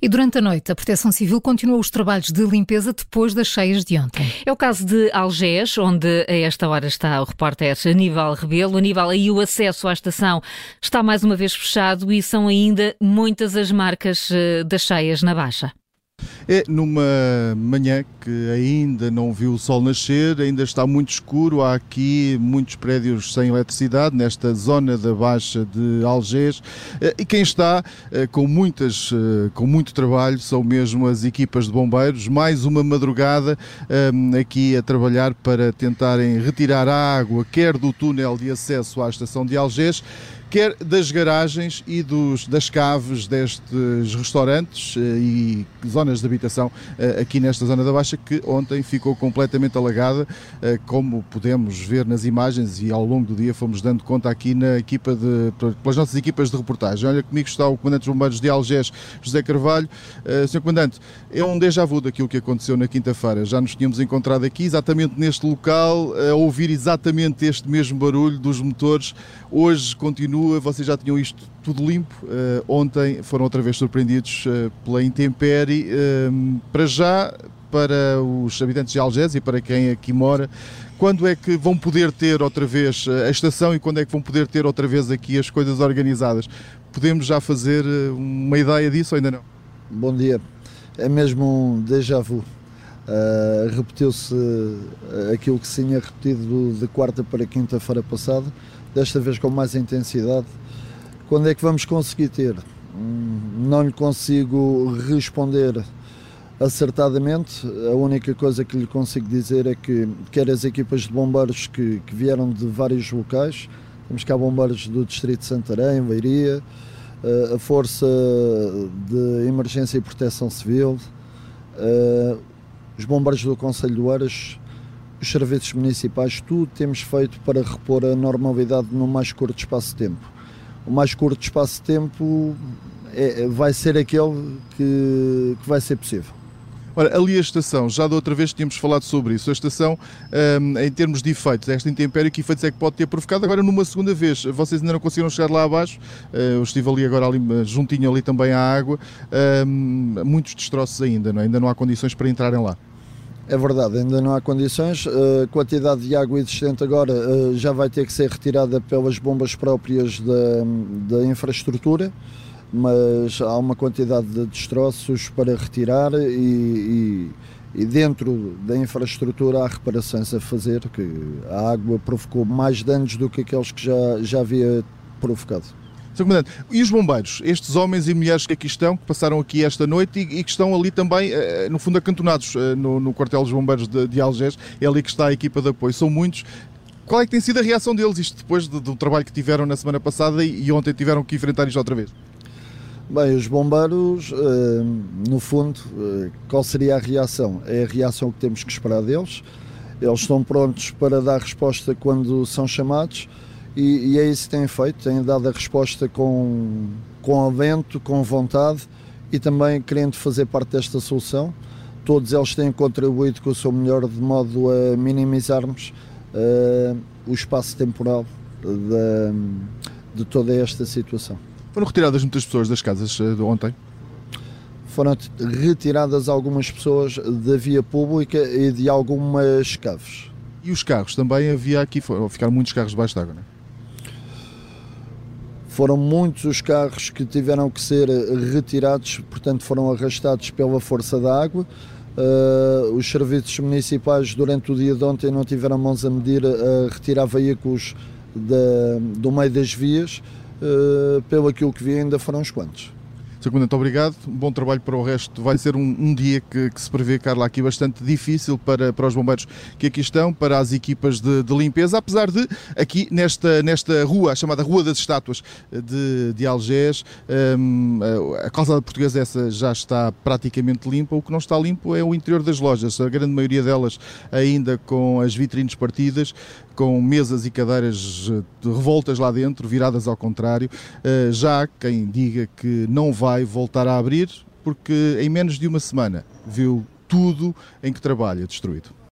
E durante a noite, a Proteção Civil continuou os trabalhos de limpeza depois das cheias de ontem. É o caso de Algés, onde a esta hora está o repórter Aníbal Rebelo. Aníbal, aí o acesso à estação está mais uma vez fechado e são ainda muitas as marcas eh, das cheias na Baixa. É numa manhã que ainda não viu o sol nascer, ainda está muito escuro. Há aqui muitos prédios sem eletricidade nesta zona da Baixa de Algés. Eh, e quem está eh, com, muitas, eh, com muito trabalho são mesmo as equipas de bombeiros. Mais uma madrugada aqui a trabalhar para tentarem retirar a água, quer do túnel de acesso à estação de Algés quer das garagens e dos, das caves destes restaurantes e zonas de habitação eh, aqui nesta zona da Baixa, que ontem ficou completamente alagada, eh, como podemos ver nas imagens e ao longo do dia fomos dando conta aqui na equipa de, pelas nossas equipas de reportagem. Olha, comigo está o Comandante dos Bombeiros de Algés, José Carvalho. Sr. Comandante, é um déjà vu daquilo que aconteceu na quinta-feira. Já nos tínhamos encontrado aqui, exatamente neste local, a ouvir exatamente este mesmo barulho dos motores. Hoje continua, vocês já tinham isto tudo limpo. Uh, ontem foram outra vez surpreendidos uh, pela intempérie. Uh, para já, para os habitantes de Algés e para quem aqui mora, quando é que vão poder ter outra vez a estação e quando é que vão poder ter outra vez aqui as coisas organizadas? Podemos já fazer uma ideia disso ou ainda não? Bom dia. É mesmo um déjà vu. Uh, Repetiu-se aquilo que se tinha repetido de quarta para quinta-feira passada desta vez com mais intensidade. Quando é que vamos conseguir ter? Hum, não lhe consigo responder acertadamente. A única coisa que lhe consigo dizer é que quer as equipas de bombeiros que, que vieram de vários locais, temos cá bombeiros do Distrito de Santarém, Leiria, eh, a Força de Emergência e Proteção Civil, eh, os bombeiros do Conselho de Oeiras, os serviços municipais, tudo temos feito para repor a normalidade no mais curto espaço de tempo. O mais curto espaço de tempo é, vai ser aquele que, que vai ser possível. Ora, ali a estação, já da outra vez tínhamos falado sobre isso, a estação, um, em termos de efeitos, esta intempérie, que efeitos é que pode ter provocado? Agora, numa segunda vez, vocês ainda não conseguiram chegar lá abaixo, uh, eu estive ali agora, ali, juntinho ali também à água, um, muitos destroços ainda, não é? ainda não há condições para entrarem lá. É verdade, ainda não há condições. A quantidade de água existente agora eh, já vai ter que ser retirada pelas bombas próprias da, da infraestrutura, mas há uma quantidade de destroços para retirar e, e, e, dentro da infraestrutura há reparações a fazer, que a água provocou mais danos do que aqueles que já, já havia provocado. Sr. Comandante, e os bombeiros, estes homens e mulheres que aqui estão, que passaram aqui esta noite e, e que estão ali também, eh, no fundo, acantonados eh, no, no quartel dos bombeiros de, de Algés, é ali que está a equipa de apoio. São muitos. Qual é que tem sido a reação deles, isto depois do, do trabalho que tiveram na semana passada e, e ontem tiveram que enfrentar isto outra vez? Bem, os bombeiros, eh, no fundo, qual seria a reação? É a reação que temos que esperar deles. Eles estão prontos para dar resposta quando são chamados e, e, é isso que têm feito, têm dado a resposta com, com alento, com vontade e também querendo fazer parte desta solução. Todos eles têm contribuído com o seu melhor de modo a minimizarmos uh, o espaço temporal de, de toda esta situação. Foram retiradas muitas pessoas das casas uh, de ontem? Foram retiradas algumas pessoas da via pública e de algumas caves. E os carros também havia aqui, ficaram muitos carros debaixo d'água, não é? Foram muitos os carros que tiveram que ser retirados, portanto, foram arrastados pela força da água. Uh, os serviços municipais durante o dia de ontem não tiveram mãos a medir a retirar veículos do meio das vias, uh, pelo aquilo que vi ainda foram uns quantos. Sr. Comandante, obrigado. Bom trabalho para o resto. Vai ser um, um dia que, que, se prevê, Carla, aqui bastante difícil para, para os bombeiros que aqui estão, para as equipas de, de limpeza, apesar de aqui nesta, nesta rua, a chamada Rua das Estátuas de, de Algés, um, a calçada portuguesa essa já está praticamente limpa. O que não está limpo é o interior das lojas, a grande maioria delas ainda com as vitrines partidas, com mesas e cadeiras eh, revoltas lá dentro, viradas ao contrário. Eh, já quem diga que não vai voltar a abrir, porque em menos de uma semana viu tudo em que trabalha destruído.